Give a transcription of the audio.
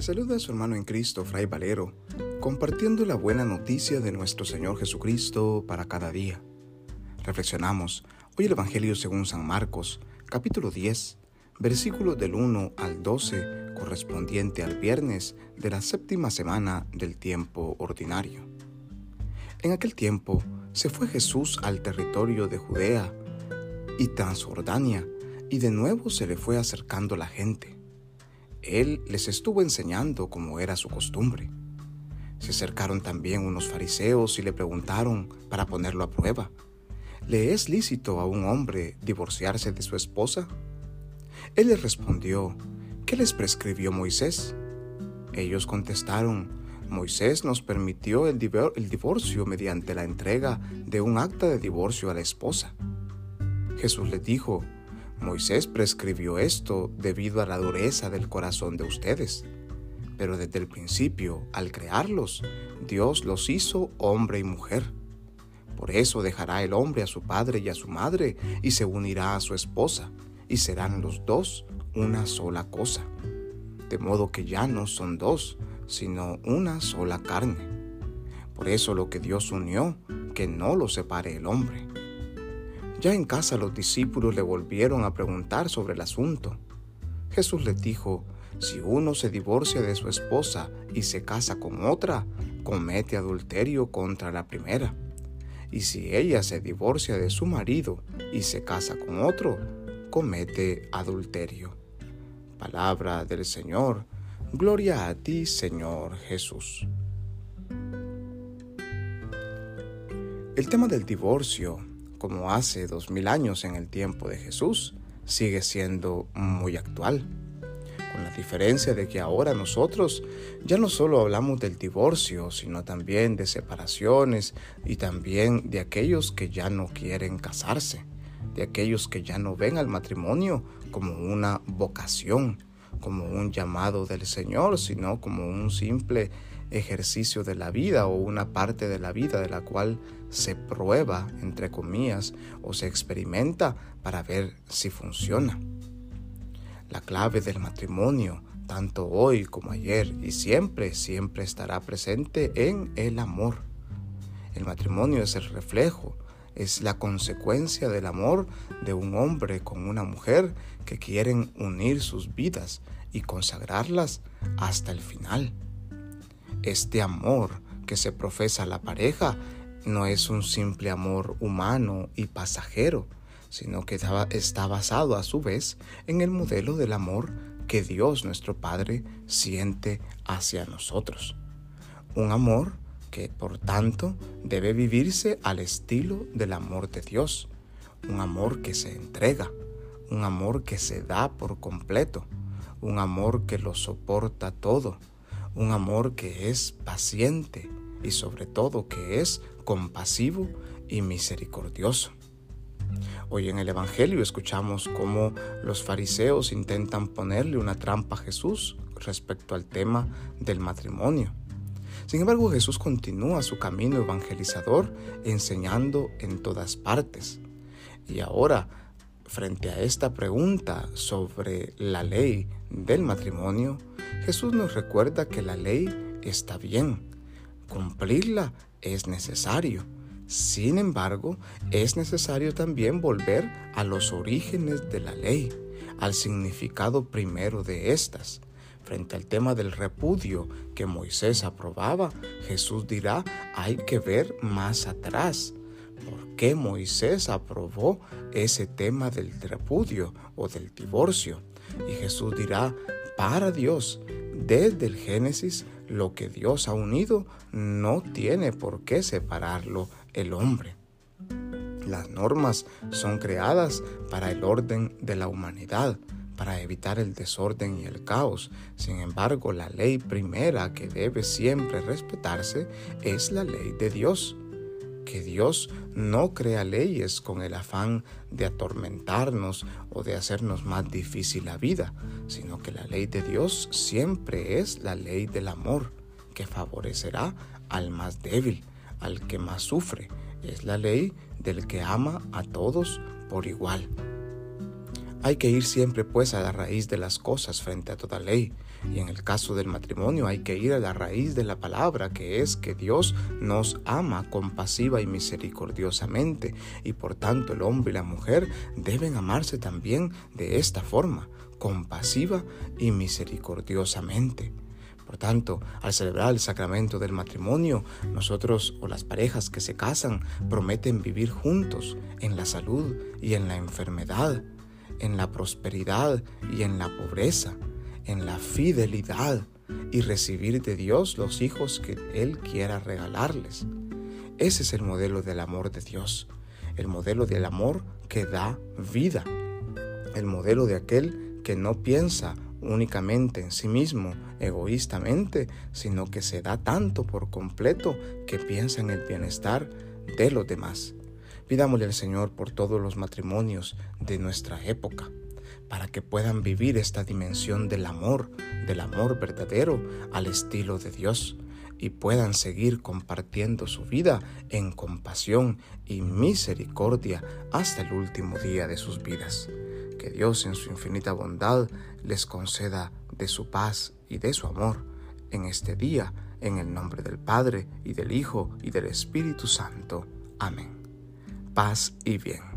Saluda a su hermano en Cristo, Fray Valero, compartiendo la buena noticia de nuestro Señor Jesucristo para cada día. Reflexionamos hoy el Evangelio según San Marcos, capítulo 10, versículos del 1 al 12, correspondiente al viernes de la séptima semana del tiempo ordinario. En aquel tiempo se fue Jesús al territorio de Judea y Transjordania, y de nuevo se le fue acercando la gente él les estuvo enseñando como era su costumbre. Se acercaron también unos fariseos y le preguntaron para ponerlo a prueba, ¿le es lícito a un hombre divorciarse de su esposa? Él les respondió, ¿qué les prescribió Moisés? Ellos contestaron, Moisés nos permitió el, divorcio mediante la entrega de un acta de divorcio a la esposa. Jesús les dijo, Moisés prescribió esto debido a la dureza del corazón de ustedes. Pero desde el principio, al crearlos, Dios los hizo hombre y mujer. Por eso dejará el hombre a su padre y a su madre y se unirá a su esposa, y serán los dos una sola cosa. De modo que ya no son dos, sino una sola carne. Por eso lo que Dios unió, que no lo separe el hombre. Ya en casa los discípulos le volvieron a preguntar sobre el asunto. Jesús les dijo, si uno se divorcia de su esposa y se casa con otra, comete adulterio contra la primera. Y si ella se divorcia de su marido y se casa con otro, comete adulterio. Palabra del Señor. Gloria a ti, Señor Jesús. El tema del divorcio como hace dos mil años en el tiempo de Jesús, sigue siendo muy actual. Con la diferencia de que ahora nosotros ya no solo hablamos del divorcio, sino también de separaciones y también de aquellos que ya no quieren casarse, de aquellos que ya no ven al matrimonio como una vocación, como un llamado del Señor, sino como un simple ejercicio de la vida o una parte de la vida de la cual se prueba, entre comillas, o se experimenta para ver si funciona. La clave del matrimonio, tanto hoy como ayer y siempre, siempre estará presente en el amor. El matrimonio es el reflejo, es la consecuencia del amor de un hombre con una mujer que quieren unir sus vidas y consagrarlas hasta el final. Este amor que se profesa a la pareja no es un simple amor humano y pasajero, sino que está basado a su vez en el modelo del amor que Dios nuestro Padre siente hacia nosotros. Un amor que por tanto debe vivirse al estilo del amor de Dios, un amor que se entrega, un amor que se da por completo, un amor que lo soporta todo, un amor que es paciente y sobre todo que es compasivo y misericordioso. Hoy en el Evangelio escuchamos cómo los fariseos intentan ponerle una trampa a Jesús respecto al tema del matrimonio. Sin embargo, Jesús continúa su camino evangelizador enseñando en todas partes. Y ahora, frente a esta pregunta sobre la ley del matrimonio, Jesús nos recuerda que la ley está bien, cumplirla es necesario. Sin embargo, es necesario también volver a los orígenes de la ley, al significado primero de estas. Frente al tema del repudio que Moisés aprobaba, Jesús dirá, hay que ver más atrás. ¿Por qué Moisés aprobó ese tema del repudio o del divorcio? Y Jesús dirá, para Dios, desde el Génesis, lo que Dios ha unido no tiene por qué separarlo el hombre. Las normas son creadas para el orden de la humanidad, para evitar el desorden y el caos. Sin embargo, la ley primera que debe siempre respetarse es la ley de Dios que Dios no crea leyes con el afán de atormentarnos o de hacernos más difícil la vida, sino que la ley de Dios siempre es la ley del amor, que favorecerá al más débil, al que más sufre. Es la ley del que ama a todos por igual. Hay que ir siempre pues a la raíz de las cosas frente a toda ley. Y en el caso del matrimonio hay que ir a la raíz de la palabra, que es que Dios nos ama compasiva y misericordiosamente. Y por tanto el hombre y la mujer deben amarse también de esta forma, compasiva y misericordiosamente. Por tanto, al celebrar el sacramento del matrimonio, nosotros o las parejas que se casan prometen vivir juntos en la salud y en la enfermedad, en la prosperidad y en la pobreza, en la fidelidad y recibir de Dios los hijos que Él quiera regalarles. Ese es el modelo del amor de Dios, el modelo del amor que da vida, el modelo de aquel que no piensa únicamente en sí mismo, egoístamente, sino que se da tanto por completo que piensa en el bienestar de los demás. Pidámosle al Señor por todos los matrimonios de nuestra época, para que puedan vivir esta dimensión del amor, del amor verdadero al estilo de Dios, y puedan seguir compartiendo su vida en compasión y misericordia hasta el último día de sus vidas que Dios en su infinita bondad les conceda de su paz y de su amor en este día, en el nombre del Padre y del Hijo y del Espíritu Santo. Amén. Paz y bien.